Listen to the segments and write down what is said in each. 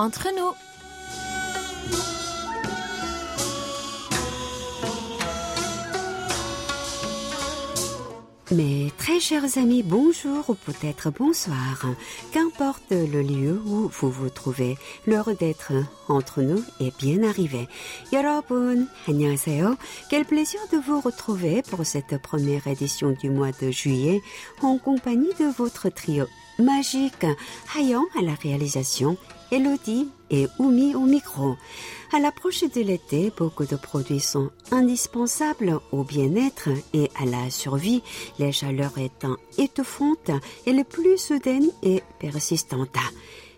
entre nous. Mes très chers amis, bonjour ou peut-être bonsoir. Qu'importe le lieu où vous vous trouvez, l'heure d'être entre nous est bien arrivée. 여러분, 안녕하세요. Quel plaisir de vous retrouver pour cette première édition du mois de juillet en compagnie de votre trio magique, Hayon à la réalisation, Elodie et Oumi au micro. À l'approche de l'été, beaucoup de produits sont indispensables au bien-être et à la survie, les chaleurs étant étouffantes et les plus soudaines et persistantes.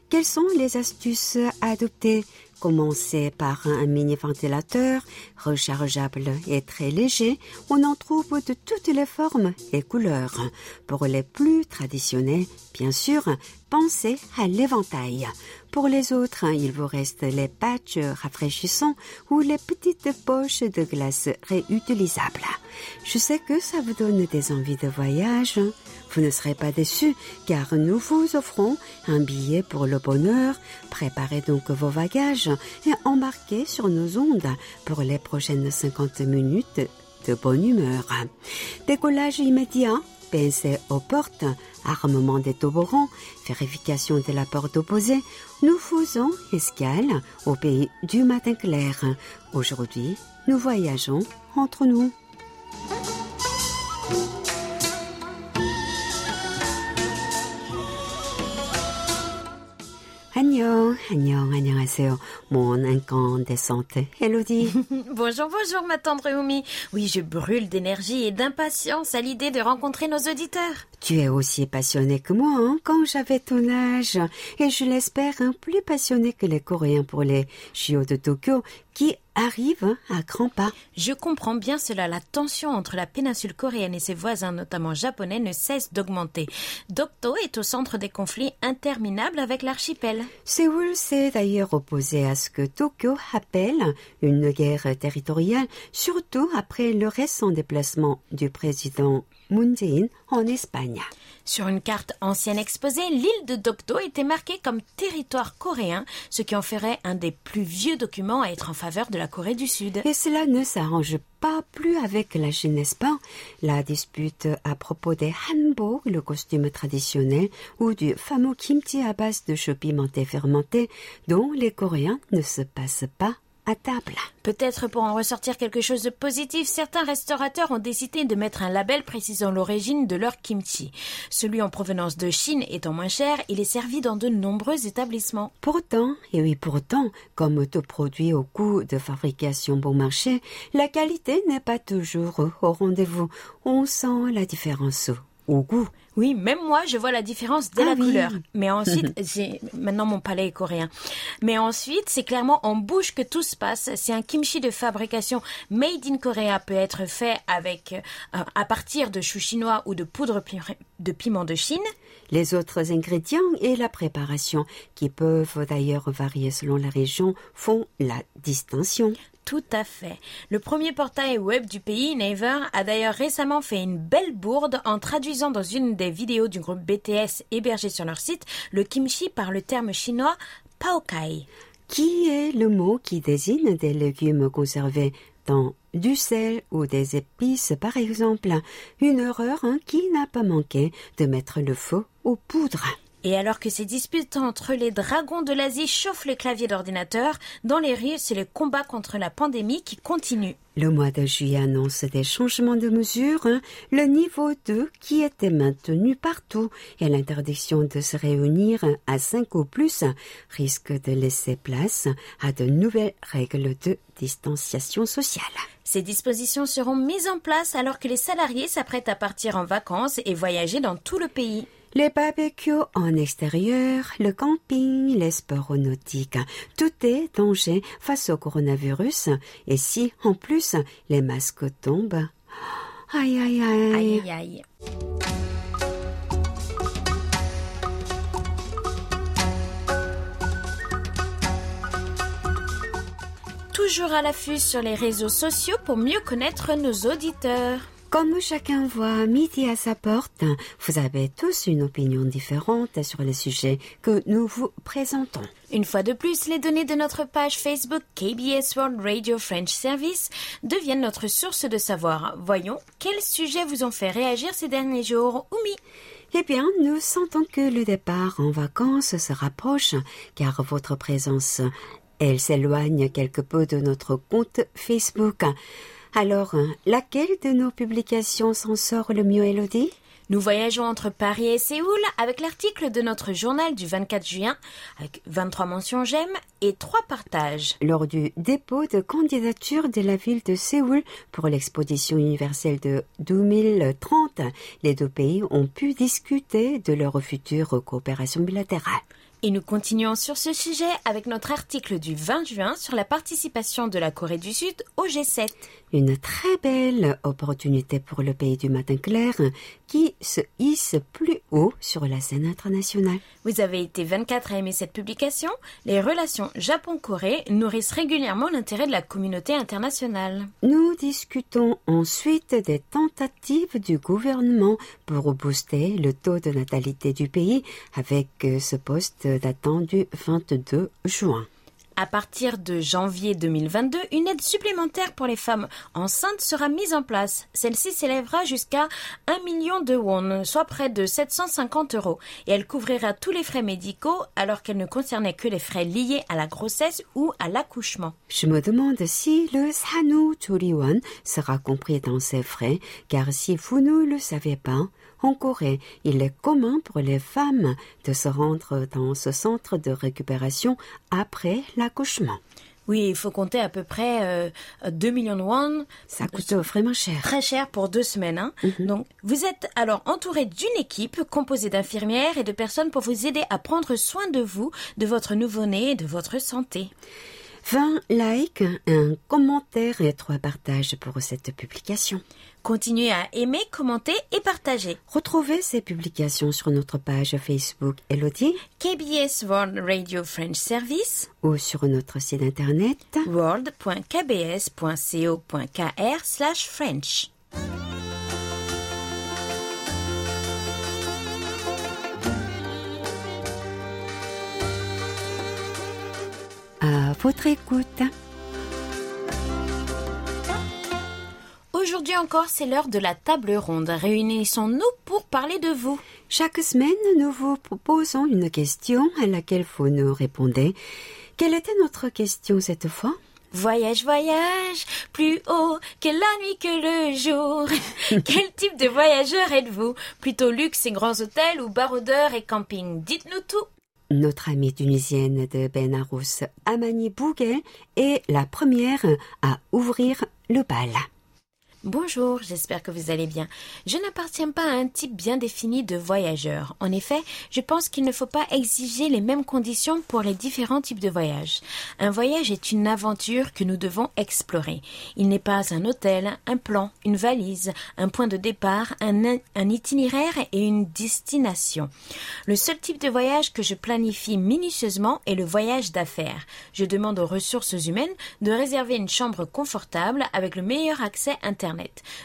Quelles sont les astuces à Commencer par un mini ventilateur rechargeable et très léger. On en trouve de toutes les formes et couleurs. Pour les plus traditionnels, bien sûr, pensez à l'éventail. Pour les autres, il vous reste les patchs rafraîchissants ou les petites poches de glace réutilisables. Je sais que ça vous donne des envies de voyage. Vous ne serez pas déçus car nous vous offrons un billet pour le bonheur. Préparez donc vos bagages et embarquez sur nos ondes pour les prochaines 50 minutes de bonne humeur. Décollage immédiat pensez aux portes, armement des toboggans, vérification de la porte opposée, nous faisons escale au pays du matin clair. Aujourd'hui, nous voyageons entre nous. Mon incandescente Elodie. bonjour, bonjour ma tendre Oumi. Oui, je brûle d'énergie et d'impatience à l'idée de rencontrer nos auditeurs. Tu es aussi passionnée que moi, hein, quand j'avais ton âge. Et je l'espère, hein, plus passionnée que les Coréens pour les JO de Tokyo, qui arrive à grands pas. Je comprends bien cela. La tension entre la péninsule coréenne et ses voisins, notamment japonais, ne cesse d'augmenter. Dokdo est au centre des conflits interminables avec l'archipel. Séoul s'est d'ailleurs opposé à ce que Tokyo appelle une guerre territoriale, surtout après le récent déplacement du président Moon Jae-in en Espagne. Sur une carte ancienne exposée, l'île de Dokdo était marquée comme territoire coréen, ce qui en ferait un des plus vieux documents à être en faveur de la Corée du Sud. Et cela ne s'arrange pas plus avec la Chine, n'est-ce pas? La dispute à propos des hanbok, le costume traditionnel, ou du fameux kimchi à base de choux pimenté fermenté, dont les Coréens ne se passent pas à table. Peut-être pour en ressortir quelque chose de positif, certains restaurateurs ont décidé de mettre un label précisant l'origine de leur kimchi. Celui en provenance de Chine étant moins cher, il est servi dans de nombreux établissements. Pourtant, et oui pourtant, comme tout produit au coût de fabrication bon marché, la qualité n'est pas toujours au rendez-vous. On sent la différence au goût. Oui, même moi, je vois la différence dès Ah la oui. couleur. Mais ensuite, maintenant mon palais est coréen. Mais ensuite, c'est clairement en bouche que tout se passe. Si un kimchi de fabrication made in Korea peut être fait avec euh, à partir de choux chinois ou de poudre pi- de piment de Chine, Les autres ingrédients et la préparation, qui peuvent d'ailleurs varier selon la région, font la distinction. Tout à fait. Le premier portail web du pays, Naver, a d'ailleurs récemment fait une belle bourde en traduisant dans une des vidéos du groupe BTS hébergé sur leur site le kimchi par le terme chinois paokai. qui est le mot qui désigne des légumes conservés dans du sel ou des épices, par exemple? Une erreur hein, qui n'a pas manqué de mettre le feu aux poudres. Et alors que ces disputes entre les dragons de l'Asie chauffent les claviers d'ordinateur, dans les rues, c'est le combat contre la pandémie qui continue. Le mois de juillet annonce des changements de mesures. hein. Le niveau 2 qui était maintenu partout et l'interdiction de se réunir à 5 ou plus risque de laisser place à de nouvelles règles de distanciation sociale. Ces dispositions seront mises en place alors que les salariés s'apprêtent à partir en vacances et voyager dans tout le pays. Les barbecues en extérieur, le camping, les sports nautiques, tout est danger face au coronavirus. Et si, en plus, les masques tombent, aïe aïe aïe. Aïe aïe aïe. Toujours à l'affût sur les réseaux sociaux pour mieux connaître nos auditeurs. Comme chacun voit midi à sa porte, vous avez tous une opinion différente sur les sujets que nous vous présentons. Une fois de plus, les données de notre page Facebook KBS World Radio French Service deviennent notre source de savoir. Voyons, quels sujets vous ont fait réagir ces derniers jours, Oumi? Eh bien, nous sentons que le départ en vacances se rapproche, car votre présence, elle s'éloigne quelque peu de notre compte Facebook. Alors, laquelle de nos publications s'en sort le mieux, Elodie Nous voyageons entre Paris et Séoul avec l'article de notre journal du 24 juin, avec 23 mentions j'aime et 3 partages. Lors du dépôt de candidature de la ville de Séoul pour l'exposition universelle de 2030, les deux pays ont pu discuter de leur future coopération bilatérale. Et nous continuons sur ce sujet avec notre article du 20 juin sur la participation de la Corée du Sud au G7. Une très belle opportunité pour le pays du matin clair qui se hisse plus haut sur la scène internationale. Vous avez été 24 à aimer cette publication. Les relations Japon-Corée nourrissent régulièrement l'intérêt de la communauté internationale. Nous discutons ensuite des tentatives du gouvernement pour booster le taux de natalité du pays avec euh, ce poste datant du 22 juin. À partir de janvier 2022, une aide supplémentaire pour les femmes enceintes sera mise en place. Celle-ci s'élèvera jusqu'à 1 million de won, soit près de 750 euros, et elle couvrira tous les frais médicaux alors qu'elle ne concernait que les frais liés à la grossesse ou à l'accouchement. Je me demande si le Sanu Choriwon sera compris dans ces frais, car si vous ne le savez pas, en Corée, il est commun pour les femmes de se rendre dans ce centre de récupération après l'accouchement. Oui, il faut compter à peu près euh, 2 millions de won. Ça coûte vraiment cher. Très cher pour deux semaines. Hein. Donc, vous êtes alors entouré d'une équipe composée d'infirmières et de personnes pour vous aider à prendre soin de vous, de votre nouveau-né et de votre santé. 20 likes, un commentaire et trois partages pour cette publication. Continuez à aimer, commenter et partager. Retrouvez ces publications sur notre page Facebook Elodie KBS World Radio French Service ou sur notre site internet. world.kbs.co.kr slash French. À votre écoute. Aujourd'hui encore, c'est l'heure de la table ronde. Réunissons-nous pour parler de vous. Chaque semaine, nous vous proposons une question à laquelle vous nous répondez. Quelle était notre question cette fois? Voyage, voyage, plus haut que la nuit que le jour. Quel type de voyageur êtes-vous? Plutôt luxe et grands hôtels ou baroudeurs et camping? Dites-nous tout. Notre amie tunisienne de Benarous, Amani Bouguel, est la première à ouvrir le bal. Bonjour, j'espère que vous allez bien. Je n'appartiens pas à un type bien défini de voyageur. En effet, je pense qu'il ne faut pas exiger les mêmes conditions pour les différents types de voyages. Un voyage est une aventure que nous devons explorer. Il n'est pas un hôtel, un plan, une valise, un point de départ, un, itinéraire et une destination. Le seul type de voyage que je planifie minutieusement est le voyage d'affaires. Je demande aux ressources humaines de réserver une chambre confortable avec le meilleur accès internet.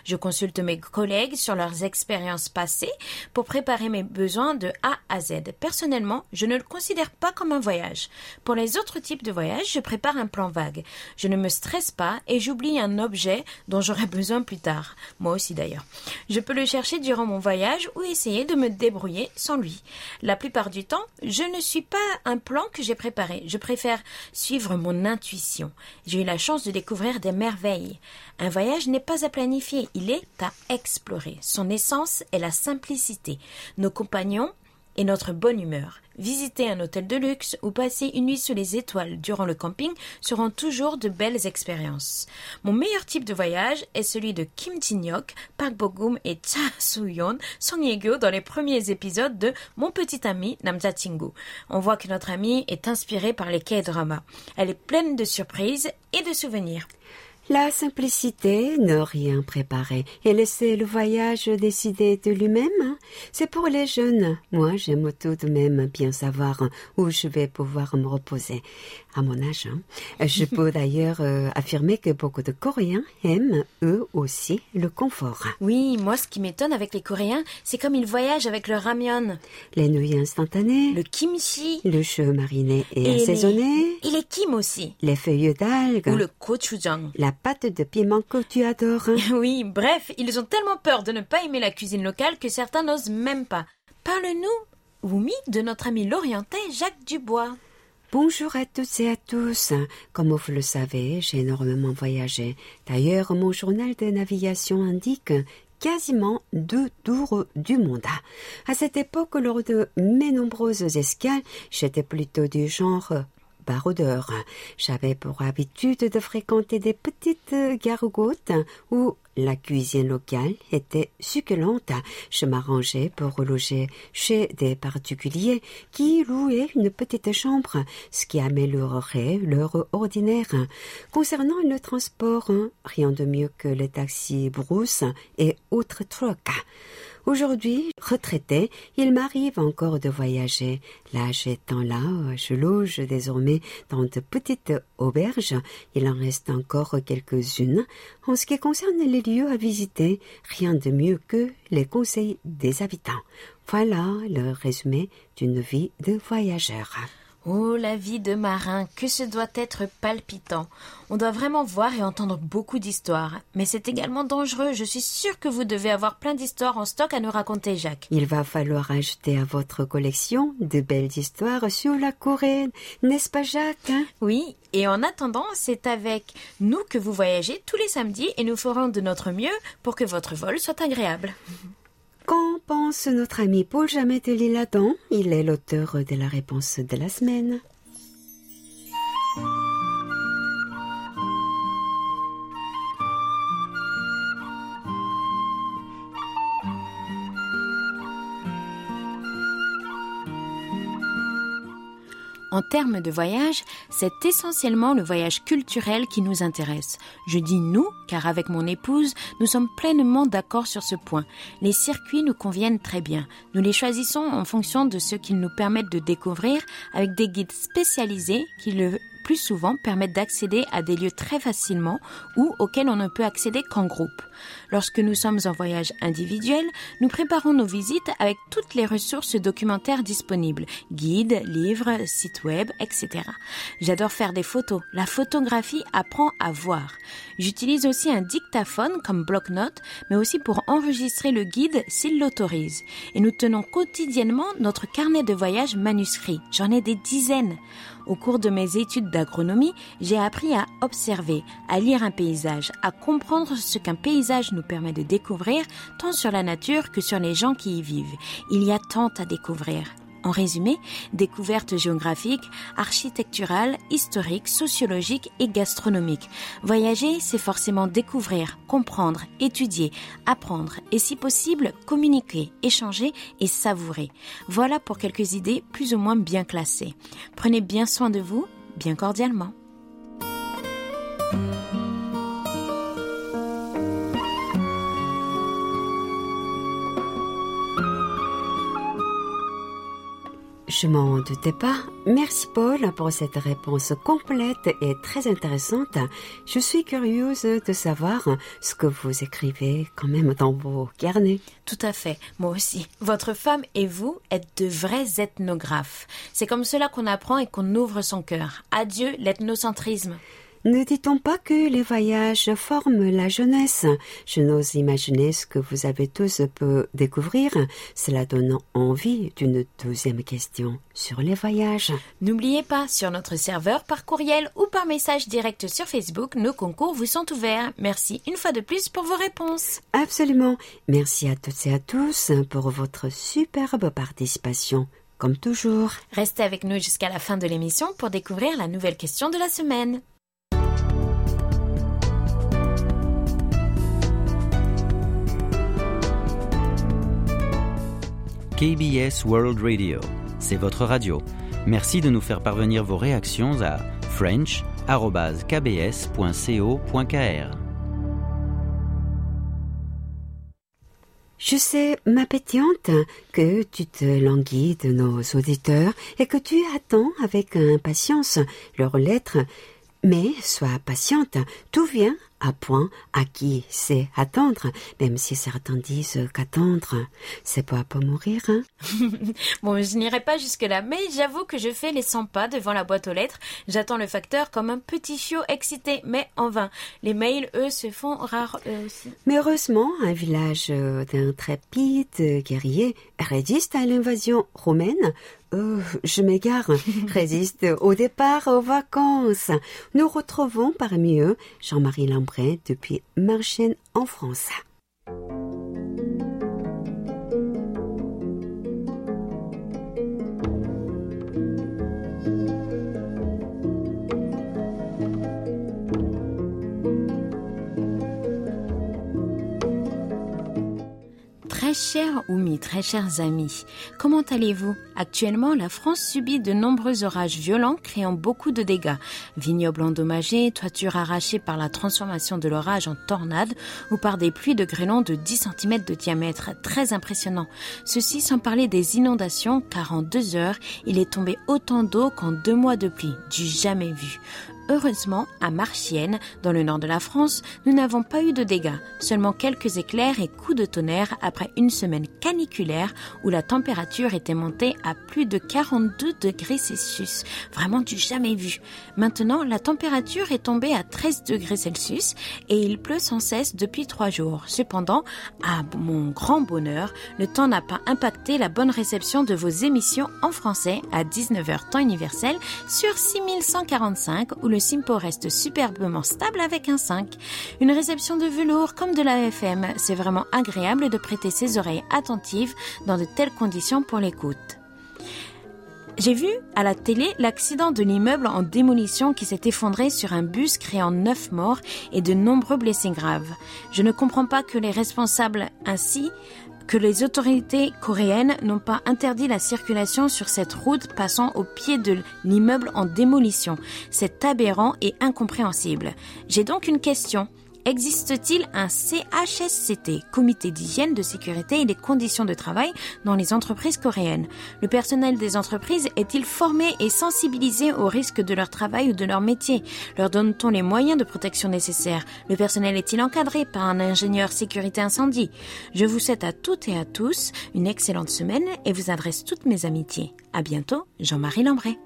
Je consulte mes collègues sur leurs expériences passées pour préparer mes besoins de A à Z. Personnellement, je ne le considère pas comme un voyage. Pour les autres types de voyages, je prépare un plan vague. Je ne me stresse pas et j'oublie un objet dont j'aurai besoin plus tard. Moi aussi d'ailleurs. Je peux le chercher durant mon voyage ou essayer de me débrouiller sans lui. La plupart du temps, je ne suis pas un plan que j'ai préparé. Je préfère suivre mon intuition. J'ai eu la chance de découvrir des merveilles. Un voyage n'est pas à il est à explorer. Son essence est la simplicité. Nos compagnons et notre bonne humeur. Visiter un hôtel de luxe ou passer une nuit sous les étoiles durant le camping seront toujours de belles expériences. Mon meilleur type de voyage est celui de Kim Jin-hyuk, Park Bo-gum et Cha Soo-yeon, Song Ye-kyo dans les premiers épisodes de Mon petit ami Namja Chingu. On voit que notre amie est inspirée par les K-dramas. Elle est pleine de surprises et de souvenirs. La simplicité, ne rien préparer et laisser le voyage décider de lui-même, hein. c'est pour les jeunes. Moi, j'aime tout de même bien savoir où je vais pouvoir me reposer. À mon âge, hein. je peux d'ailleurs euh, affirmer que beaucoup de Coréens aiment eux aussi le confort. Oui, moi, ce qui m'étonne avec les Coréens, c'est comme ils voyagent avec leur ramyeon, Les nouilles instantanées, le kimchi le cheveu mariné et, et assaisonné, les, et les kim aussi, les feuilles d'algues, ou le gochujang. la pâte de piment que tu adores. hein. Oui, bref, ils ont tellement peur de ne pas aimer la cuisine locale que certains n'osent même pas. Parle-nous, Wumi, de notre ami l'orientais Jacques Dubois. Bonjour à toutes et à tous. Comme vous le savez, j'ai énormément voyagé. D'ailleurs, mon journal de navigation indique quasiment deux tours du monde. À cette époque, lors de mes nombreuses escales, j'étais plutôt du genre J'avais pour habitude de fréquenter des petites gargotes où la cuisine locale était succulente. Je m'arrangeais pour loger chez des particuliers qui louaient une petite chambre, ce qui améliorerait leur ordinaire. Concernant le transport, rien de mieux que les taxis brousse et autres trucs. Aujourd'hui, retraité, il m'arrive encore de voyager. L'âge étant là, je loge désormais dans de petites auberges. Il en reste encore quelques-unes. En ce qui concerne les lieux à visiter, rien de mieux que les conseils des habitants. Voilà le résumé d'une vie de voyageur. Oh, la vie de marin, que ce doit être palpitant. On doit vraiment voir et entendre beaucoup d'histoires. Mais c'est également dangereux. Je suis sûre que vous devez avoir plein d'histoires en stock à nous raconter, Jacques. Il va falloir ajouter à votre collection de belles histoires sur la Corée, n'est-ce pas Jacques hein? Oui, et en attendant, c'est avec nous que vous voyagez tous les samedis et nous ferons de notre mieux pour que votre vol soit agréable. Qu'en pense notre ami Paul Jamet Lille-Adam Il est l'auteur de la réponse de la semaine. En termes de voyage, c'est essentiellement le voyage culturel qui nous intéresse. Je dis nous, car avec mon épouse, nous sommes pleinement d'accord sur ce point. Les circuits nous conviennent très bien. Nous les choisissons en fonction de ce qu'ils nous permettent de découvrir avec des guides spécialisés qui le plus souvent permettent d'accéder à des lieux très facilement ou auxquels on ne peut accéder qu'en groupe. Lorsque nous sommes en voyage individuel, nous préparons nos visites avec toutes les ressources documentaires disponibles, guides, livres, sites web, etc. J'adore faire des photos. La photographie apprend à voir. J'utilise aussi un dictaphone comme bloc-notes, mais aussi pour enregistrer le guide s'il l'autorise. Et nous tenons quotidiennement notre carnet de voyage manuscrit. J'en ai des dizaines. Au cours de mes études d'agronomie, j'ai appris à observer, à lire un paysage, à comprendre ce qu'un paysage nous permet de découvrir, tant sur la nature que sur les gens qui y vivent. Il y a tant à découvrir. En résumé, découvertes géographiques, architecturales, historiques, sociologiques et gastronomiques. Voyager, c'est forcément découvrir, comprendre, étudier, apprendre et si possible communiquer, échanger et savourer. Voilà pour quelques idées plus ou moins bien classées. Prenez bien soin de vous, bien cordialement. Je m'en doutais pas. Merci Paul pour cette réponse complète et très intéressante. Je suis curieuse de savoir ce que vous écrivez quand même dans vos carnets. Tout à fait, moi aussi. Votre femme et vous êtes de vrais ethnographes. C'est comme cela qu'on apprend et qu'on ouvre son cœur. Adieu l'ethnocentrisme. Ne dit-on pas que les voyages forment la jeunesse? Je n'ose imaginer ce que vous avez tous pu découvrir. Cela donne envie d'une deuxième question sur les voyages. N'oubliez pas, sur notre serveur, par courriel ou par message direct sur Facebook, nos concours vous sont ouverts. Merci une fois de plus pour vos réponses. Absolument. Merci à toutes et à tous pour votre superbe participation. Comme toujours. Restez avec nous jusqu'à la fin de l'émission pour découvrir la nouvelle question de la semaine. KBS World Radio, c'est votre radio. Merci de nous faire parvenir vos réactions à French Je sais, ma pétillante, que tu te languis de nos auditeurs et que tu attends avec impatience leurs lettres. Mais sois patiente, tout vient à point à qui sait attendre, même si certains disent qu'attendre, c'est pas pour mourir. Hein? bon, je n'irai pas jusque-là, mais j'avoue que je fais les 100 pas devant la boîte aux lettres. J'attends le facteur comme un petit chiot excité, mais en vain. Les mails, eux, se font rares eux aussi. Mais heureusement, un village d'intrépides guerriers résiste à l'invasion romaine euh, je m'égare, résiste au départ aux vacances. Nous retrouvons parmi eux Jean-Marie Lambret depuis Marchienne en France. Très cher Oumi, très chers amis, comment allez-vous? Actuellement, la France subit de nombreux orages violents créant beaucoup de dégâts. Vignobles endommagés, toitures arrachées par la transformation de l'orage en tornade ou par des pluies de grêlons de 10 cm de diamètre. Très impressionnant. Ceci sans parler des inondations car en deux heures, il est tombé autant d'eau qu'en deux mois de pluie. Du jamais vu. Heureusement, à Marchienne, dans le nord de la France, nous n'avons pas eu de dégâts, seulement quelques éclairs et coups de tonnerre après une semaine caniculaire où la température était montée à plus de 42 degrés Celsius. Vraiment du jamais vu. Maintenant, la température est tombée à 13 degrés Celsius et il pleut sans cesse depuis trois jours. Cependant, à mon grand bonheur, le temps n'a pas impacté la bonne réception de vos émissions en français à 19h temps universel sur 6145 où le le Simpo reste superbement stable avec un 5. Une réception de velours comme de la FM, c'est vraiment agréable de prêter ses oreilles attentives dans de telles conditions pour l'écoute. J'ai vu à la télé l'accident de l'immeuble en démolition qui s'est effondré sur un bus créant neuf morts et de nombreux blessés graves. Je ne comprends pas que les responsables ainsi que les autorités coréennes n'ont pas interdit la circulation sur cette route passant au pied de l'immeuble en démolition. C'est aberrant et incompréhensible. J'ai donc une question. Existe-t-il un CHSCT, Comité d'hygiène, de sécurité et des conditions de travail dans les entreprises coréennes? Le personnel des entreprises est-il formé et sensibilisé aux risques de leur travail ou de leur métier? Leur donne-t-on les moyens de protection nécessaires? Le personnel est-il encadré par un ingénieur sécurité incendie? Je vous souhaite à toutes et à tous une excellente semaine et vous adresse toutes mes amitiés. À bientôt, Jean-Marie Lambray.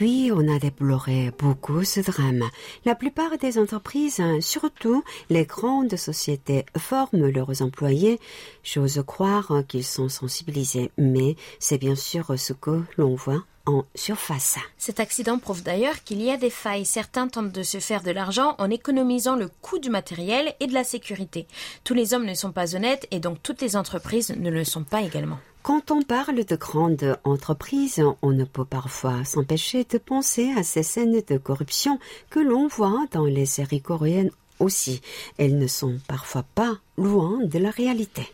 Oui, on a déploré beaucoup ce drame. La plupart des entreprises, surtout les grandes sociétés, forment leurs employés. J'ose croire qu'ils sont sensibilisés, mais c'est bien sûr ce que l'on voit en surface. Cet accident prouve d'ailleurs qu'il y a des failles. Certains tentent de se faire de l'argent en économisant le coût du matériel et de la sécurité. Tous les hommes ne sont pas honnêtes et donc toutes les entreprises ne le sont pas également. Quand on parle de grandes entreprises, on ne peut parfois s'empêcher de penser à ces scènes de corruption que l'on voit dans les séries coréennes aussi. Elles ne sont parfois pas loin de la réalité.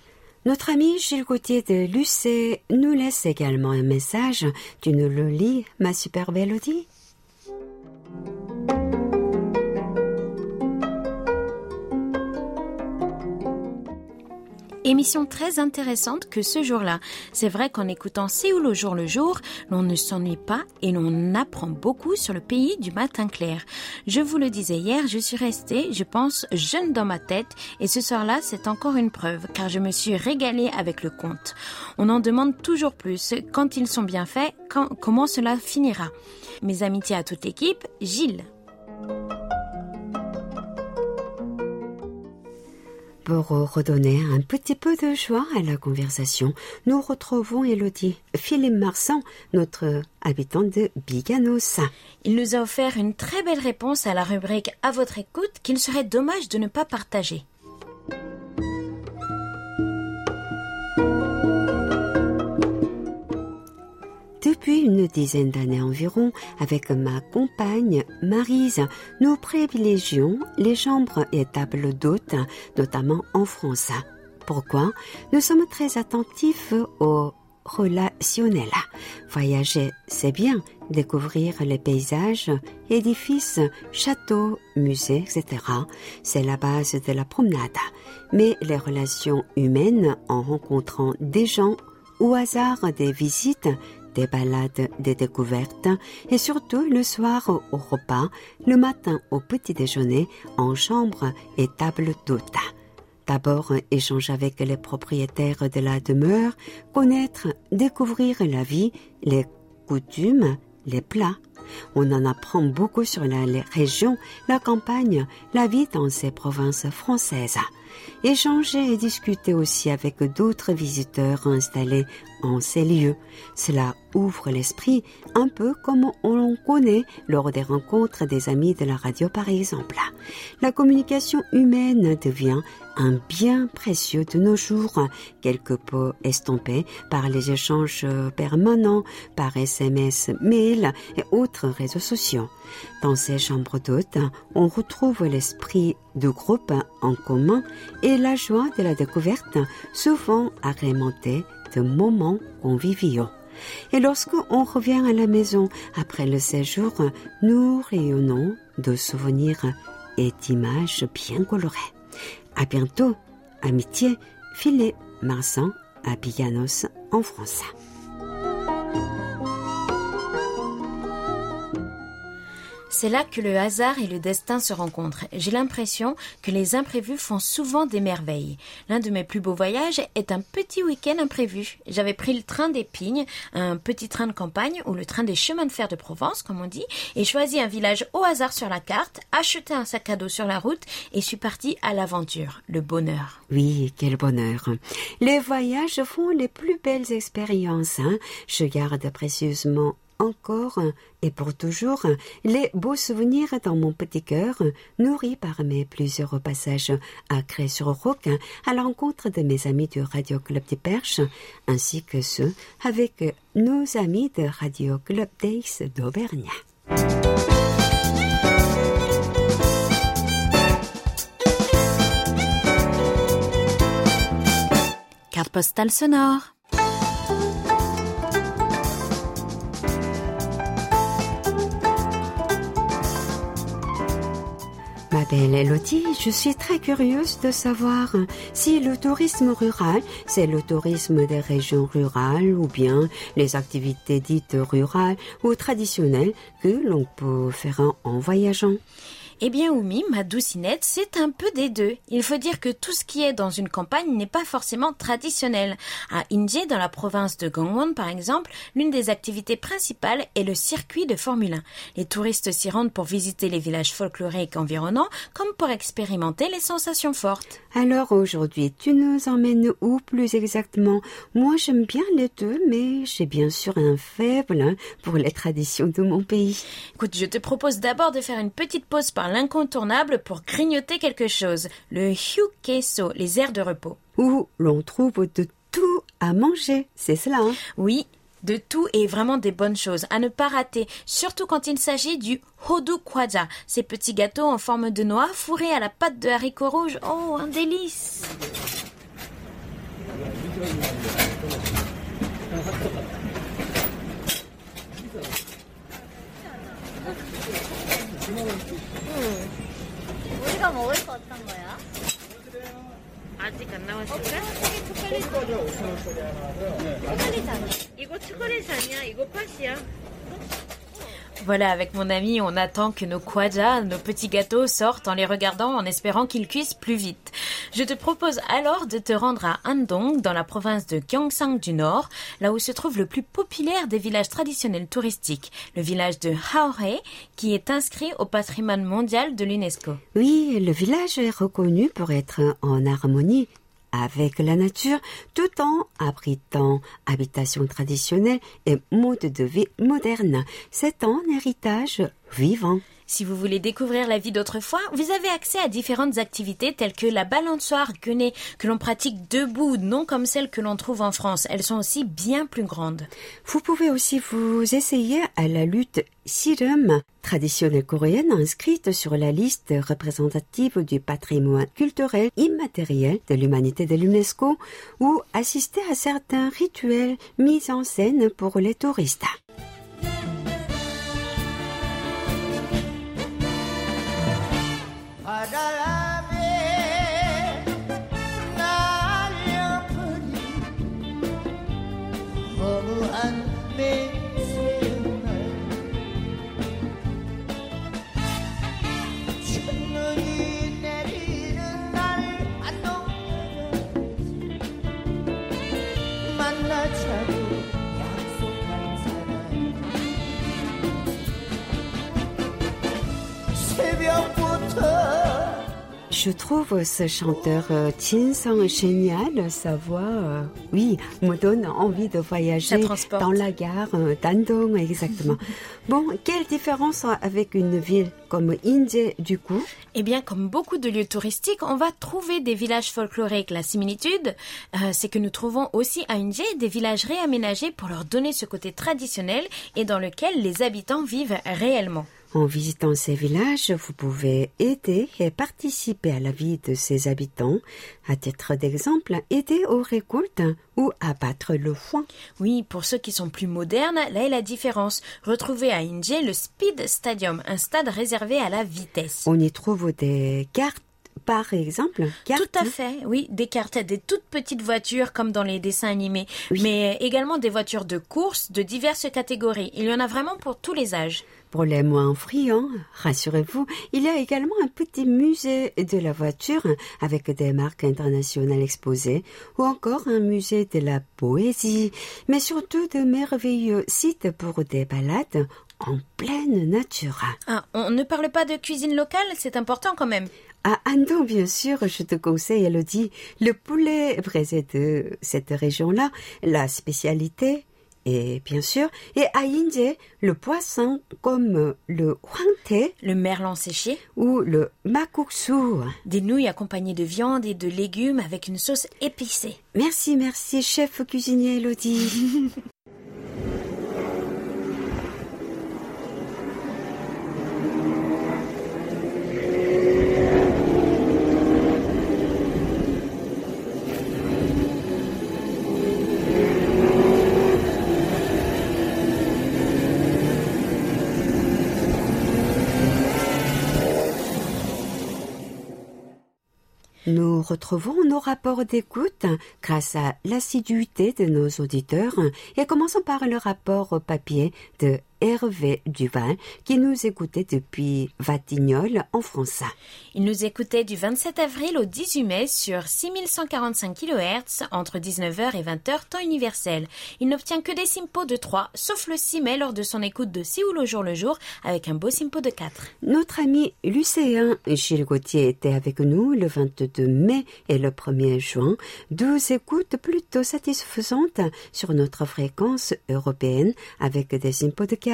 Notre ami Gilles Gauthier de Lucé nous laisse également un message. Tu nous le lis, ma super Elodie? Émission très intéressante que ce jour-là. C'est vrai qu'en écoutant Séoul au jour le jour, l'on ne s'ennuie pas et l'on apprend beaucoup sur le pays du matin clair. Je vous le disais hier, je suis restée, je pense, jeune dans ma tête et ce soir-là, c'est encore une preuve car je me suis régalée avec le conte. On en demande toujours plus. Quand ils sont bien faits, comment cela finira Mes amitiés à toute l'équipe, Gilles. Pour redonner un petit peu de joie à la conversation, nous retrouvons Elodie Philippe Marsan, notre habitant de Biganos. Il nous a offert une très belle réponse à la rubrique À votre écoute qu'il serait dommage de ne pas partager. Depuis une dizaine d'années environ, avec ma compagne Marise, nous privilégions les chambres et tables d'hôtes, notamment en France. Pourquoi? Nous sommes très attentifs aux relationnel. Voyager, c'est bien. Découvrir les paysages, édifices, châteaux, musées, etc. C'est la base de la promenade. Mais les relations humaines en rencontrant des gens au hasard des visites, des balades, des découvertes et surtout le soir au repas, le matin au petit déjeuner, en chambre et table d'hôte. D'abord, échanger avec les propriétaires de la demeure, connaître, découvrir la vie, les coutumes, les plats. On en apprend beaucoup sur la région, la campagne, la vie dans ces provinces françaises. Échanger et discuter aussi avec d'autres visiteurs installés en ces lieux. Cela ouvre l'esprit, un peu comme on connaît lors des rencontres des amis de la radio par exemple. La communication humaine devient un bien précieux de nos jours, quelque peu estompé par les échanges permanents, par SMS, mail et autres réseaux sociaux. Dans ces chambres d'hôtes, on retrouve l'esprit de groupe en commun et la joie de la découverte, souvent agrémentée de moments conviviaux. Et lorsque on revient à la maison après le séjour, nous rayonnons de souvenirs et d'images bien colorées. À bientôt, amitié, Philippe Marsan à Pianos en France. C'est là que le hasard et le destin se rencontrent. J'ai l'impression que les imprévus font souvent des merveilles. L'un de mes plus beaux voyages est un petit week-end imprévu. J'avais pris le train des Pignes, un petit train de campagne ou le train des chemins de fer de Provence, comme on dit, et choisi un village au hasard sur la carte, acheté un sac à dos sur la route et suis parti à l'aventure, le bonheur. Oui, quel bonheur. Les voyages font les plus belles expériences. Hein. Je garde précieusement encore et pour toujours les beaux souvenirs dans mon petit cœur, nourris par mes plusieurs passages à Cré-sur-Roc à l'encontre de mes amis du Radio Club des Perches, ainsi que ceux avec nos amis de Radio Club Days d'Auvergne. Carte postale sonore. Ma belle Elodie, je suis très curieuse de savoir si le tourisme rural, c'est le tourisme des régions rurales ou bien les activités dites rurales ou traditionnelles que l'on peut faire en voyageant. Eh bien, Oumi, ma doucinette, c'est un peu des deux. Il faut dire que tout ce qui est dans une campagne n'est pas forcément traditionnel. À Indie, dans la province de Gangwon, par exemple, l'une des activités principales est le circuit de Formule 1. Les touristes s'y rendent pour visiter les villages folkloriques environnants, comme pour expérimenter les sensations fortes. Alors aujourd'hui, tu nous emmènes où plus exactement? Moi, j'aime bien les deux, mais j'ai bien sûr un faible hein, pour les traditions de mon pays. Écoute, je te propose d'abord de faire une petite pause par l'incontournable pour grignoter quelque chose, le hyukeso, les aires de repos. Où l'on trouve de tout à manger, c'est cela hein? Oui, de tout et vraiment des bonnes choses à ne pas rater, surtout quand il s'agit du hodu kwaja, ces petits gâteaux en forme de noix fourrés à la pâte de haricots rouges. Oh, un délice 우리가 먹을 거 어떤 거야? 아직 안 나왔을까? 초콜릿 초콜릿 아니야? 이거 초콜릿 아니야? 이거 팥이야. Voilà, avec mon ami, on attend que nos kwaja, nos petits gâteaux sortent en les regardant en espérant qu'ils cuisent plus vite. Je te propose alors de te rendre à Andong, dans la province de Gyeongsang du Nord, là où se trouve le plus populaire des villages traditionnels touristiques, le village de Haore, qui est inscrit au patrimoine mondial de l'UNESCO. Oui, le village est reconnu pour être en harmonie avec la nature tout en abritant habitation traditionnelle et mode de vie moderne. C'est un héritage vivant. Si vous voulez découvrir la vie d'autrefois, vous avez accès à différentes activités telles que la balançoire quenée que l'on pratique debout, non comme celles que l'on trouve en France. Elles sont aussi bien plus grandes. Vous pouvez aussi vous essayer à la lutte sirum, traditionnelle coréenne inscrite sur la liste représentative du patrimoine culturel immatériel de l'humanité de l'UNESCO ou assister à certains rituels mis en scène pour les touristes. Je trouve ce chanteur euh, Chin Song génial. Sa voix, euh, oui, me donne envie de voyager dans la gare euh, d'Andong, exactement. bon, quelle différence avec une ville comme Inje du coup? Eh bien, comme beaucoup de lieux touristiques, on va trouver des villages folkloriques. La similitude, euh, c'est que nous trouvons aussi à Inje des villages réaménagés pour leur donner ce côté traditionnel et dans lequel les habitants vivent réellement. En visitant ces villages, vous pouvez aider et participer à la vie de ses habitants. À titre d'exemple, aider aux récoltes ou abattre le foin. Oui, pour ceux qui sont plus modernes, là est la différence. Retrouvez à Inje le Speed Stadium, un stade réservé à la vitesse. On y trouve des cartes, par exemple. Cartes, Tout à fait, oui, des cartes, des toutes petites voitures comme dans les dessins animés, mais également des voitures de course de diverses catégories. Il y en a vraiment pour tous les âges. Pour les moins friands, rassurez-vous, il y a également un petit musée de la voiture avec des marques internationales exposées ou encore un musée de la poésie, mais surtout de merveilleux sites pour des balades en pleine nature. Ah, on ne parle pas de cuisine locale, c'est important quand même. À Andong, bien sûr, je te conseille, Elodie, le poulet braisé de cette région-là, la spécialité, et bien sûr, et à Inje, le poisson comme le hwangtae Le merlan séché, ou le makuksu. des nouilles accompagnées de viande et de légumes avec une sauce épicée. Merci, merci, chef cuisinier Elodie. Nous retrouvons nos rapports d'écoute grâce à l'assiduité de nos auditeurs. Et commençons par le rapport papier de Hervé Duval qui nous écoutait depuis Vatignolles en France. Il nous écoutait du 27 avril au 18 mai sur 6145 kHz entre 19h et 20h temps universel. Il n'obtient que des simpos de 3, sauf le 6 mai lors de son écoute de Séoul au jour le jour avec un beau simpo de 4. Notre ami lycéen Gilles Gauthier était avec nous le 22 mai et le 1er juin. Deux écoutes plutôt satisfaisantes sur notre fréquence européenne avec des simpos de 4.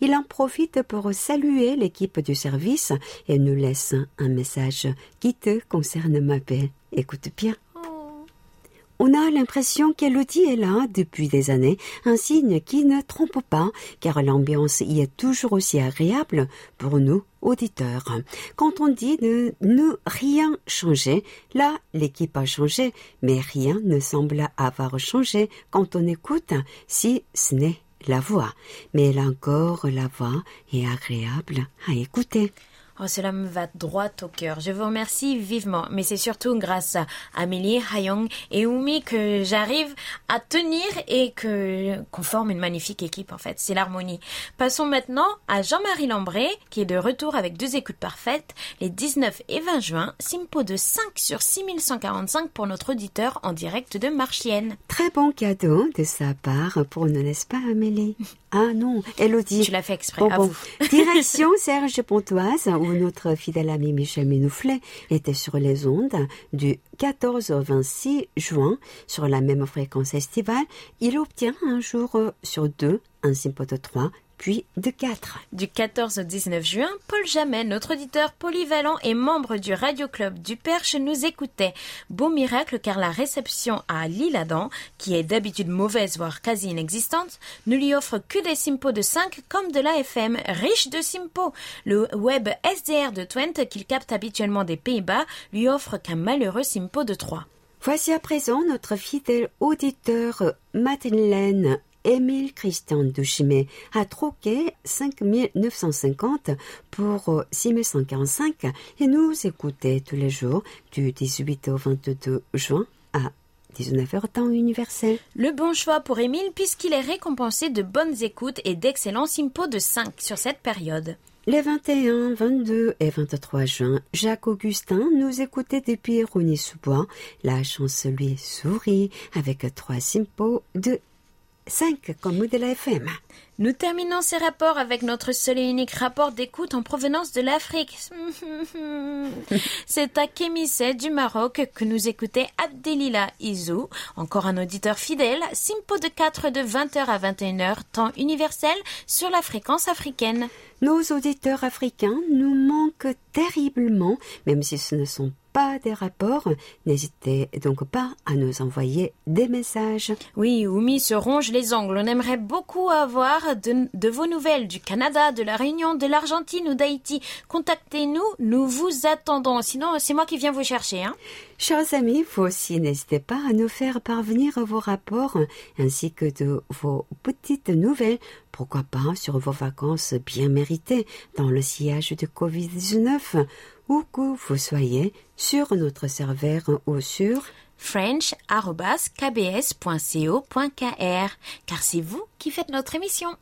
Il en profite pour saluer l'équipe du service et nous laisse un message qui te concerne ma belle. Écoute bien. On a l'impression qu'Elodie est là depuis des années, un signe qui ne trompe pas, car l'ambiance y est toujours aussi agréable pour nous, auditeurs. Quand on dit de ne rien changer, là, l'équipe a changé, mais rien ne semble avoir changé quand on écoute, si ce n'est la voix. Mais encore, la voix est agréable à écouter. Oh, cela me va droit au cœur. Je vous remercie vivement. Mais c'est surtout grâce à Amélie, Hayong et Oumi que j'arrive à tenir et que qu'on forme une magnifique équipe en fait. C'est l'harmonie. Passons maintenant à Jean-Marie Lambré qui est de retour avec deux écoutes parfaites les 19 et 20 juin. Simpo de 5 sur 6145 pour notre auditeur en direct de Marchienne. Très bon cadeau de sa part pour nous, n'est-ce pas, Amélie? Ah non, Elodie. Tu l'as fait exprès. Bon, à bon. vous. Direction Serge Pontoise, notre fidèle ami Michel Minouflet était sur les ondes du 14 au 26 juin sur la même fréquence estivale. Il obtient un jour euh, sur deux un simpo de 3 puis de 4. Du 14 au 19 juin, Paul Jamais, notre auditeur polyvalent et membre du Radio Club du Perche, nous écoutait. Beau miracle car la réception à l'Île-Adam, qui est d'habitude mauvaise voire quasi inexistante, ne lui offre que des simpos de 5 comme de l'AFM, riche de simpos. Le web SDR de Twente, qu'il capte habituellement des Pays-Bas, lui offre qu'un malheureux simpo de 3. Voici à présent notre fidèle auditeur Madeleine Émile Christian Duchimé a troqué 5950 pour euh, 6145 et nous écoutait tous les jours du 18 au 22 juin à 19h temps universel. Le bon choix pour Émile puisqu'il est récompensé de bonnes écoutes et d'excellents simpos de 5 sur cette période. Les 21, 22 et 23 juin, Jacques Augustin nous écoutait depuis Rony-sous-Bois. La chance lui sourit avec trois simpos de 5 comme de la FM. Nous terminons ces rapports avec notre seul et unique rapport d'écoute en provenance de l'Afrique. C'est à Kémisset du Maroc que nous écoutait Abdelila Izou, encore un auditeur fidèle, Simpo de 4 de 20h à 21h, temps universel sur la fréquence africaine. Nos auditeurs africains nous manquent terriblement, même si ce ne sont pas des rapports. N'hésitez donc pas à nous envoyer des messages. Oui, Oumi se ronge les ongles. On aimerait beaucoup avoir de, vos nouvelles du Canada, de la Réunion, de l'Argentine ou d'Haïti. Contactez-nous, nous vous attendons. Sinon, c'est moi qui viens vous chercher. Hein. Chers amis, vous aussi n'hésitez pas à nous faire parvenir vos rapports ainsi que de vos petites nouvelles, pourquoi pas sur vos vacances bien méritées dans le sillage de Covid-19 où que vous soyez sur notre serveur ou sur french.kbs.co.kr car c'est vous qui faites notre émission.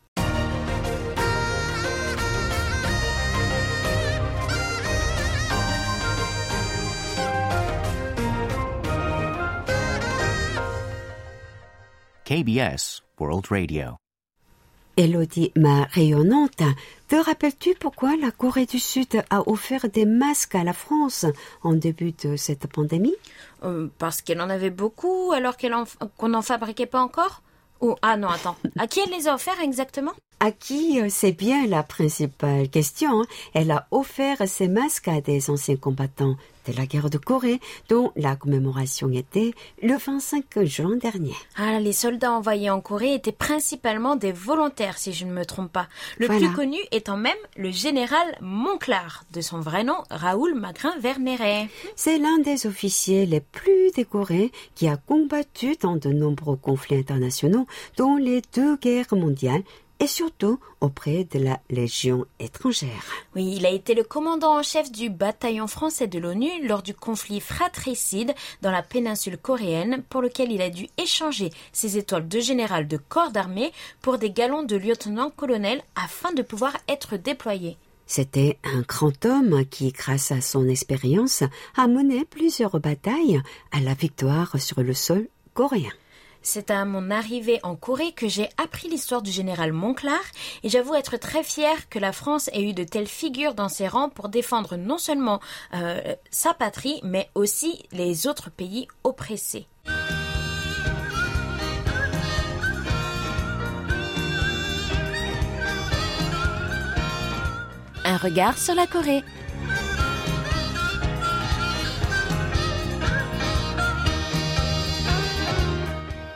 KBS World Radio. Elodie, ma rayonnante, te rappelles-tu pourquoi la Corée du Sud a offert des masques à la France en début de cette pandémie? Euh, parce qu'elle en avait beaucoup alors qu'on n'en fabriquait pas encore? Ah non attends, à qui elle les a offerts exactement? À qui euh, c'est bien la principale question. hein. Elle a offert ces masques à des anciens combattants de la guerre de Corée, dont la commémoration était le 25 juin dernier. Ah, les soldats envoyés en Corée étaient principalement des volontaires, si je ne me trompe pas. Le Voilà. plus connu étant même le général Monclar, de son vrai nom Raoul Magrin-Verneret. C'est l'un des officiers les plus décorés qui a combattu dans de nombreux conflits internationaux, dont les deux guerres mondiales, et surtout auprès de la Légion étrangère. Oui, il a été le commandant en chef du bataillon français de l'ONU lors du conflit fratricide dans la péninsule coréenne, pour lequel il a dû échanger ses étoiles de général de corps d'armée pour des galons de lieutenant-colonel afin de pouvoir être déployé. C'était un grand homme qui, grâce à son expérience, a mené plusieurs batailles à la victoire sur le sol coréen. C'est à mon arrivée en Corée que j'ai appris l'histoire du général Monclar et j'avoue être très fière que la France ait eu de telles figures dans ses rangs pour défendre non seulement euh, sa patrie mais aussi les autres pays oppressés. Un regard sur la Corée.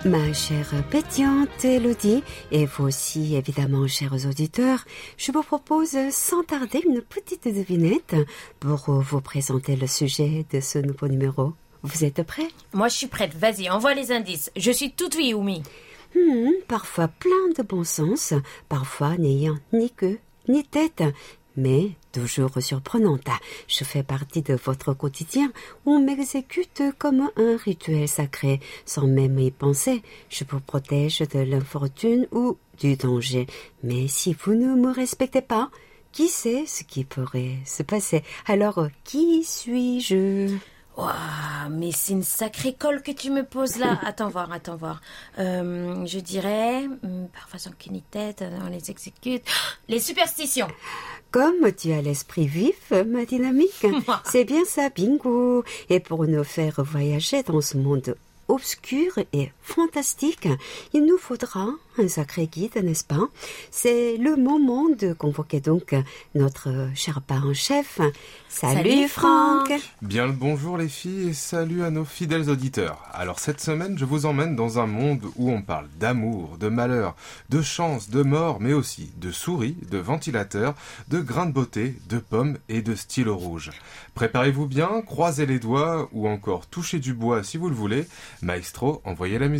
Ma chère pétillante Elodie, et vous aussi évidemment chers auditeurs, je vous propose sans tarder une petite devinette pour vous présenter le sujet de ce nouveau numéro. Vous êtes prêts? Moi je suis prête, vas-y, envoie les indices. Je suis toute oui, Oumi. Hmm, Parfois plein de bon sens, parfois n'ayant ni queue ni tête, mais toujours surprenante. Je fais partie de votre quotidien. On m'exécute comme un rituel sacré, sans même y penser. Je vous protège de l'infortune ou du danger. Mais si vous ne me respectez pas, qui sait ce qui pourrait se passer? Alors, qui suis-je? Waouh, mais c'est une sacrée colle que tu me poses là. Attends voir, attends voir. Euh, je dirais, parfois sans qu'une tête, on les exécute. Les superstitions. Comme tu as l'esprit vif, ma dynamique, c'est bien ça, bingo. Et pour nous faire voyager dans ce monde obscure et fantastique, il nous faudra un sacré guide, n'est-ce pas? C'est le moment de convoquer donc notre cher parent-chef. Salut, Salut, Franck Franck. Bien le bonjour les filles et salut à nos fidèles auditeurs. Alors cette semaine, je vous emmène dans un monde où on parle d'amour, de malheur, de chance, de mort, mais aussi de souris, de ventilateurs, de grains de beauté, de pommes et de stylo rouge. Préparez-vous bien, croisez les doigts ou encore touchez du bois si vous le voulez. Maestro, envoyez la musique.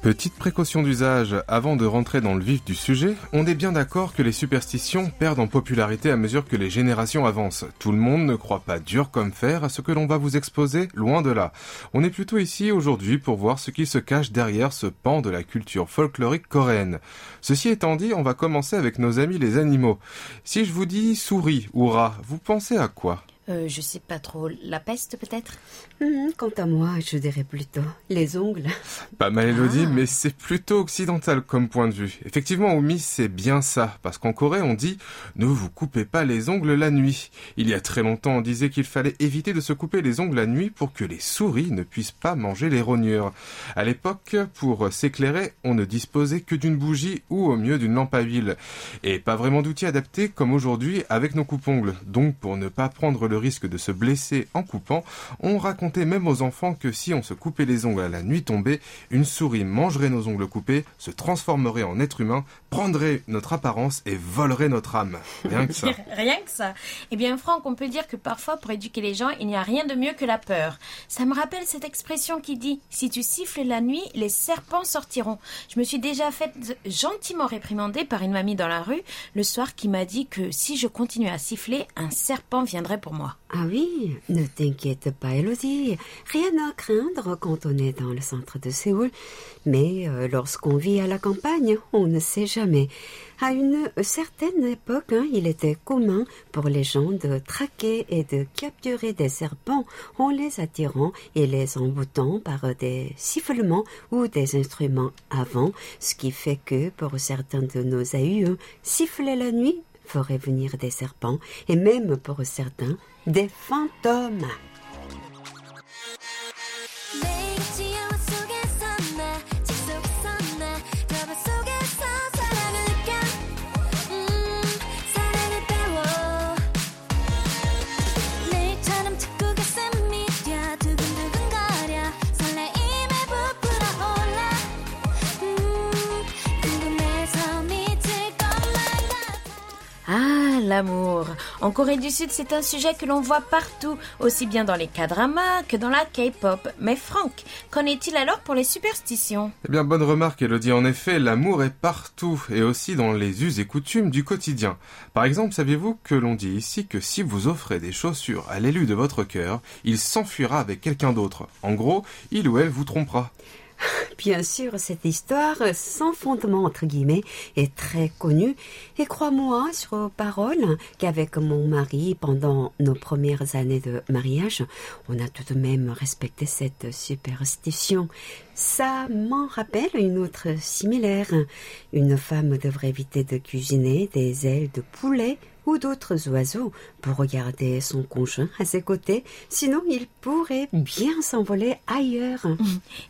Petite précaution d'usage, avant de rentrer dans le vif du sujet, on est bien d'accord que les superstitions perdent en popularité à mesure que les générations avancent. Tout le monde ne croit pas dur comme fer à ce que l'on va vous exposer, loin de là. On est plutôt ici aujourd'hui pour voir ce qui se cache derrière ce pan de la culture folklorique coréenne. Ceci étant dit, on va commencer avec nos amis les animaux. Si je vous dis souris ou rat, vous pensez à quoi? Euh, je sais pas trop. La peste peut-être? Hum, Quant à moi, je dirais plutôt les ongles. Pas mal Elodie, mais c'est plutôt occidental comme point de vue. Effectivement, Oumi, c'est bien ça, parce qu'en Corée, on dit « ne vous coupez pas les ongles la nuit ». Il y a très longtemps, on disait qu'il fallait éviter de se couper les ongles la nuit pour que les souris ne puissent pas manger les rognures. À l'époque, pour s'éclairer, on ne disposait que d'une bougie ou au mieux d'une lampe à huile. Et pas vraiment d'outils adaptés comme aujourd'hui avec nos coupe-ongles. Donc, pour ne pas prendre le risque de se blesser en coupant, on racontait même aux enfants que si on se coupait les ongles à la nuit tombée, une souris mangerait nos ongles coupés, se transformerait en être humain, prendrait notre apparence et volerait notre âme. Rien que ça. Rien que ça. Eh bien, Franck, on peut dire que parfois, pour éduquer les gens, il n'y a rien de mieux que la peur. Ça me rappelle cette expression qui dit Si tu siffles la nuit, les serpents sortiront. Je me suis déjà faite gentiment réprimander par une mamie dans la rue le soir qui m'a dit que si je continuais à siffler, un serpent viendrait pour moi. Ah oui, ne t'inquiète pas, Elodie. Rien à craindre quand on est dans le centre de Séoul. Mais euh, lorsqu'on vit à la campagne, on ne sait jamais. À une certaine époque, hein, il était commun pour les gens de traquer et de capturer des serpents en les attirant et les emboutant par des sifflements ou des instruments avant, ce qui fait que pour certains de nos aïeux, siffler la nuit ferait venir des serpents et même pour certains des fantômes. 매 En Corée du Sud, c'est un sujet que l'on voit partout, aussi bien dans les K-dramas que dans la K-pop. Mais Franck, qu'en est-il alors pour les superstitions? Eh bien, bonne remarque, Elodie. En effet, l'amour est partout et aussi dans les us et coutumes du quotidien. Par exemple, saviez-vous que l'on dit ici que si vous offrez des chaussures à l'élu de votre cœur, il s'enfuira avec quelqu'un d'autre? En gros, il ou elle vous trompera. Bien sûr, cette histoire sans fondement entre guillemets est très connue et crois-moi sur parole qu'avec mon mari pendant nos premières années de mariage, on a tout de même respecté cette superstition. Ça m'en rappelle une autre similaire. Une femme devrait éviter de cuisiner des ailes de poulet ou d'autres oiseaux pour regarder son conjoint à ses côtés, sinon il pourrait bien s'envoler ailleurs.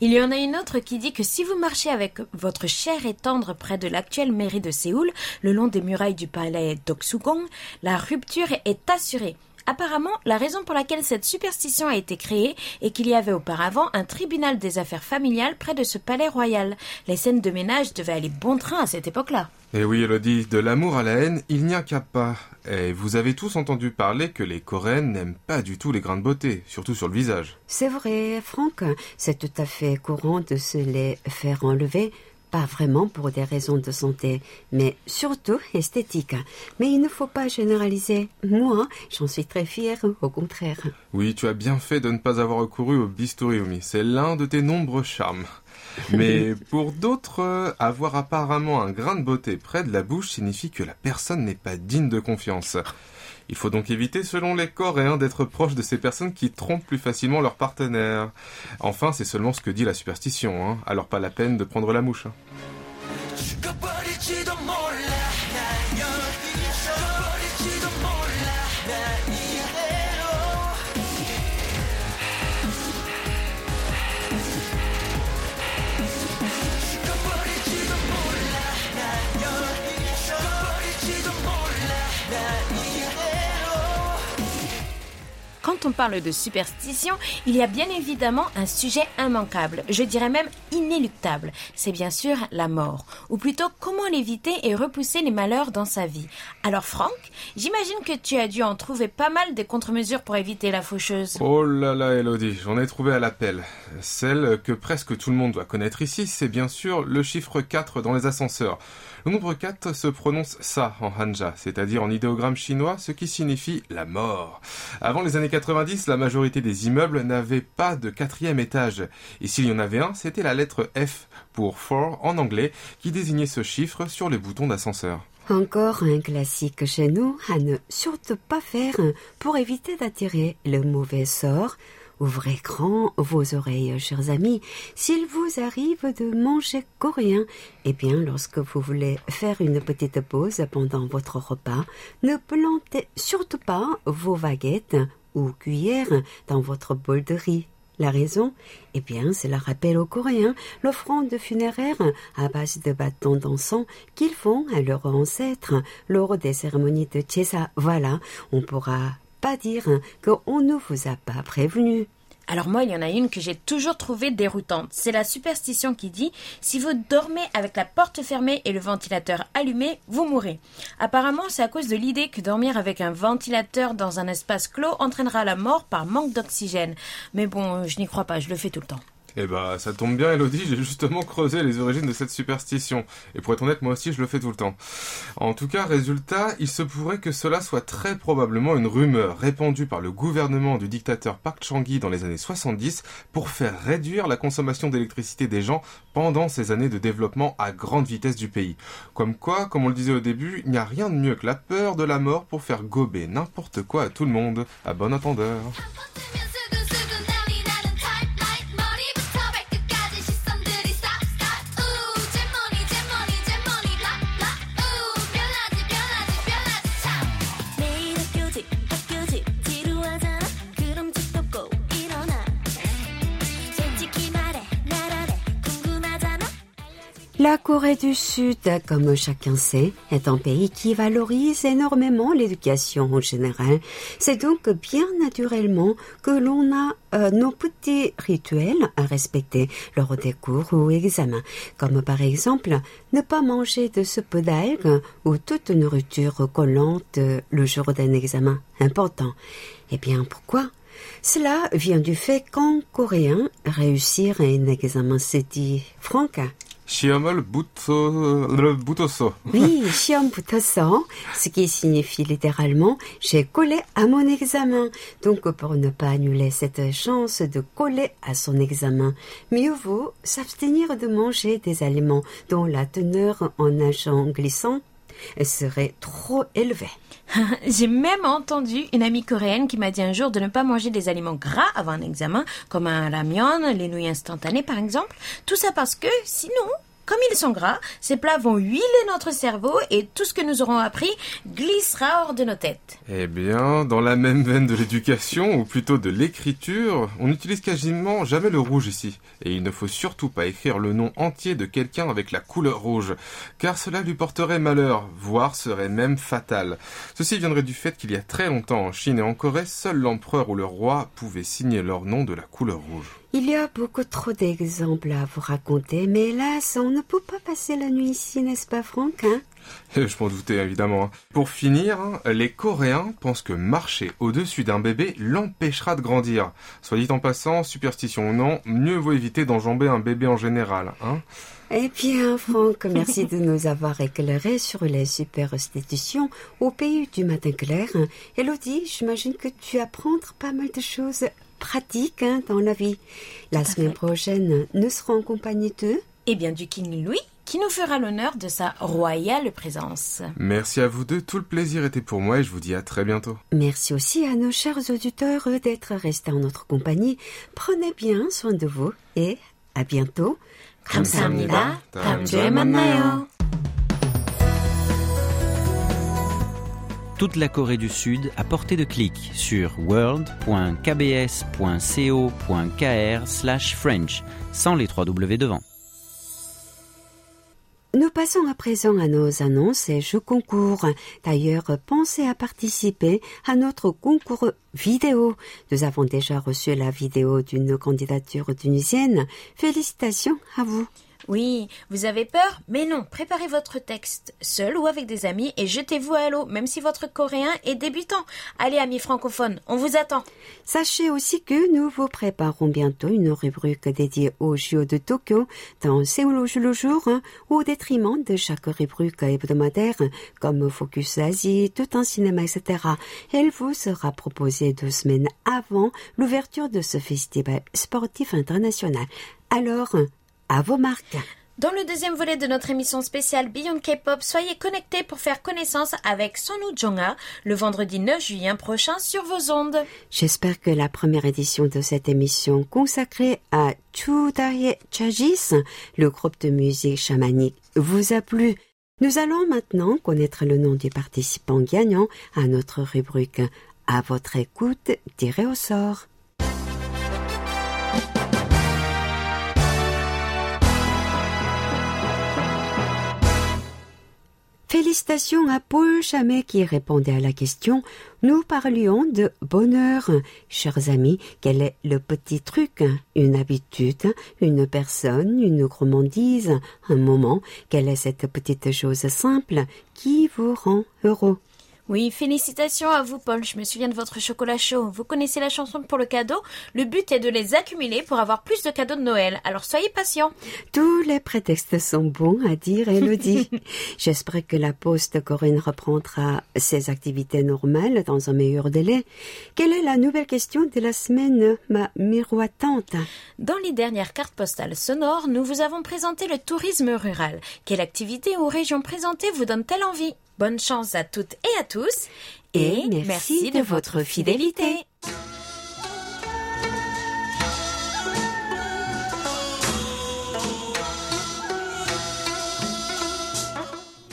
Il y en a une autre qui dit que si vous marchez avec votre cher et tendre près de l'actuelle mairie de Séoul, le long des murailles du palais d'Oksugong, la rupture est assurée. Apparemment, la raison pour laquelle cette superstition a été créée est qu'il y avait auparavant un tribunal des affaires familiales près de ce palais royal. Les scènes de ménage devaient aller bon train à cette époque-là. Et oui, Elodie, de l'amour à la haine, il n'y a qu'à pas. Et vous avez tous entendu parler que les Coréennes n'aiment pas du tout les grains de beauté, surtout sur le visage. C'est vrai, Franck, c'est tout à fait courant de se les faire enlever. Pas vraiment pour des raisons de santé, mais surtout esthétiques. Mais il ne faut pas généraliser. Moi, j'en suis très fière, au contraire. Oui, tu as bien fait de ne pas avoir recouru au bistouri, Omi. C'est l'un de tes nombreux charmes. Mais pour d'autres, avoir apparemment un grain de beauté près de la bouche signifie que la personne n'est pas digne de confiance. Il faut donc éviter, selon les Coréens, d'être proche de ces personnes qui trompent plus facilement leur partenaire. Enfin, c'est seulement ce que dit la superstition, hein. alors pas la peine de prendre la mouche. hein. Quand on parle de superstition, il y a bien évidemment un sujet immanquable, je dirais même inéluctable. C'est bien sûr la mort, ou plutôt comment l'éviter et repousser les malheurs dans sa vie. Alors Franck, j'imagine que tu as dû en trouver pas mal des contre-mesures pour éviter la faucheuse. Oh là là, Elodie, j'en ai trouvé à l'appel. Celle que presque tout le monde doit connaître ici, c'est bien sûr le chiffre 4 dans les ascenseurs. Le nombre 4 se prononce ça en hanja, c'est-à-dire en idéogramme chinois, ce qui signifie la mort. Avant les années 90, la majorité des immeubles n'avaient pas de quatrième étage. Et s'il y en avait un, c'était la lettre F pour four en anglais, qui désignait ce chiffre sur les boutons d'ascenseur. Encore un classique chez nous à ne surtout pas faire pour éviter d'attirer le mauvais sort. Ouvrez grand vos oreilles, chers amis. S'il vous arrive de manger coréen, eh bien, lorsque vous voulez faire une petite pause pendant votre repas, ne plantez surtout pas vos baguettes ou cuillères dans votre bol de riz. La raison? Eh bien, cela rappelle aux Coréens l'offrande funéraire à base de bâtons d'encens qu'ils font à leurs ancêtres lors des cérémonies de Chesa. Voilà, on pourra pas dire qu'on ne vous a pas prévenu. Alors moi, il y en a une que j'ai toujours trouvée déroutante. C'est la superstition qui dit si vous dormez avec la porte fermée et le ventilateur allumé, vous mourrez. Apparemment, c'est à cause de l'idée que dormir avec un ventilateur dans un espace clos entraînera la mort par manque d'oxygène. Mais bon, je n'y crois pas, je le fais tout le temps. Eh bah, ça tombe bien, Elodie, j'ai justement creusé les origines de cette superstition. Et pour être honnête, moi aussi, je le fais tout le temps. En tout cas, résultat, il se pourrait que cela soit très probablement une rumeur répandue par le gouvernement du dictateur Park Chung-hee dans les années 70 pour faire réduire la consommation d'électricité des gens pendant ces années de développement à grande vitesse du pays. Comme quoi, comme on le disait au début, il n'y a rien de mieux que la peur de la mort pour faire gober n'importe quoi à tout le monde. À bon entendeur. La Corée du Sud, comme chacun sait, est un pays qui valorise énormément l'éducation en général. C'est donc bien naturellement que l'on a euh, nos petits rituels à respecter lors des cours ou examens, comme par exemple ne pas manger de soupe d'algues ou toute nourriture collante le jour d'un examen important. Eh bien, pourquoi? Cela vient du fait qu'en coréen, réussir un examen se dit franca. 시험을 붙어, 붙었어. Oui, 시험 붙었어, ce qui signifie littéralement j'ai collé à mon examen. Donc pour ne pas annuler cette chance de coller à son examen, mieux vaut s'abstenir de manger des aliments dont la teneur en agent glissant serait trop élevée. J'ai même entendu une amie coréenne qui m'a dit un jour de ne pas manger des aliments gras avant un examen, comme un ramyeon, les nouilles instantanées par exemple. Tout ça parce que sinon, comme ils sont gras, ces plats vont huiler notre cerveau et tout ce que nous aurons appris glissera hors de nos têtes. Eh bien, dans la même veine de l'éducation, ou plutôt de l'écriture, on n'utilise quasiment jamais le rouge ici. Et il ne faut surtout pas écrire le nom entier de quelqu'un avec la couleur rouge, car cela lui porterait malheur, voire serait même fatal. Ceci viendrait du fait qu'il y a très longtemps en Chine et en Corée, seul l'empereur ou le roi pouvait signer leur nom de la couleur rouge. Il y a beaucoup trop d'exemples à vous raconter, mais hélas, on ne peut pas passer la nuit ici, n'est-ce pas Franck hein Je m'en doutais évidemment. hein. Pour finir, hein, les Coréens pensent que marcher au-dessus d'un bébé l'empêchera de grandir. Soit dit en passant, superstition ou non, mieux vaut éviter d'enjamber un bébé en général. Hein Eh bien, Franck, merci de nous avoir éclairés sur les superstitions au pays du matin clair. Elodie, j'imagine que tu apprends pas mal de choses pratique hein, dans la vie. La Tout à semaine fait. prochaine, nous serons en compagnie de... Et bien du King Louis qui nous fera l'honneur de sa royale présence. Merci à vous deux, tout le plaisir était pour moi et je vous dis à très bientôt. Merci aussi à nos chers auditeurs d'être restés en notre compagnie. Prenez bien soin de vous et à bientôt. 감사합니다. 다음 주에 만나요. Toute la Corée du Sud à portée de clic sur world.kbs.co.kr/french sans les trois W devant. Nous passons à présent à nos annonces et jeux concours. D'ailleurs, pensez à participer à notre concours vidéo. Nous avons déjà reçu la vidéo d'une candidature tunisienne. Félicitations à vous. Oui, vous avez peur? Mais non, préparez votre texte, seul ou avec des amis, et jetez-vous à l'eau, même si votre coréen est débutant. Allez, amis francophones, on vous attend. Sachez aussi que nous vous préparons bientôt une rubrique dédiée aux JO de Tokyo dans Séoul au le jour, hein, au détriment de chaque rubrique hebdomadaire comme Focus Asie, Tout un cinéma, etc. Elle vous sera proposée deux semaines avant l'ouverture de ce festival sportif international. Alors, à vos marques. Dans le deuxième volet de notre émission spéciale Beyond K-pop, soyez connectés pour faire connaissance avec Sonu Jonga le vendredi 9 juillet prochain sur vos ondes. J'espère que la première édition de cette émission consacrée à Chudaye Chajis, le groupe de musique chamanique, vous a plu. Nous allons maintenant connaître le nom du participant gagnant à notre rubrique. À votre écoute, tiré au sort. Félicitations à Paul Chamet qui répondait à la question. Nous parlions de bonheur. Chers amis, quel est le petit truc? Une habitude, une personne, une gourmandise, un moment Quelle est cette petite chose simple qui vous rend heureux? Oui, félicitations à vous, Paul. Je me souviens de votre chocolat chaud. Vous connaissez la chanson pour le cadeau? Le but est de les accumuler pour avoir plus de cadeaux de Noël. Alors soyez patients. Tous les prétextes sont bons à dire, Elodie. J'espère que la poste coréenne reprendra ses activités normales dans un meilleur délai. Quelle est la nouvelle question de la semaine, ma miroitante? Dans les dernières cartes postales sonores, nous vous avons présenté le tourisme rural. Quelle activité ou région présentée vous donne-t-elle envie? Bonne chance à toutes et à tous. Et merci de votre fidélité.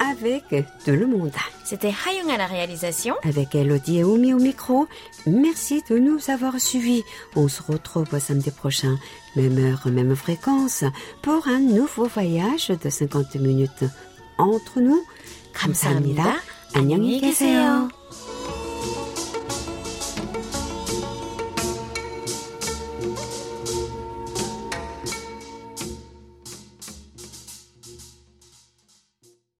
avec tout le monde. C'était Hayung à la réalisation. Avec Elodie et Oumi au micro, merci de nous avoir suivis. On se retrouve samedi prochain, même heure, même fréquence, pour un nouveau voyage de 50 minutes entre nous. 감사합니다. 안녕히 계세요.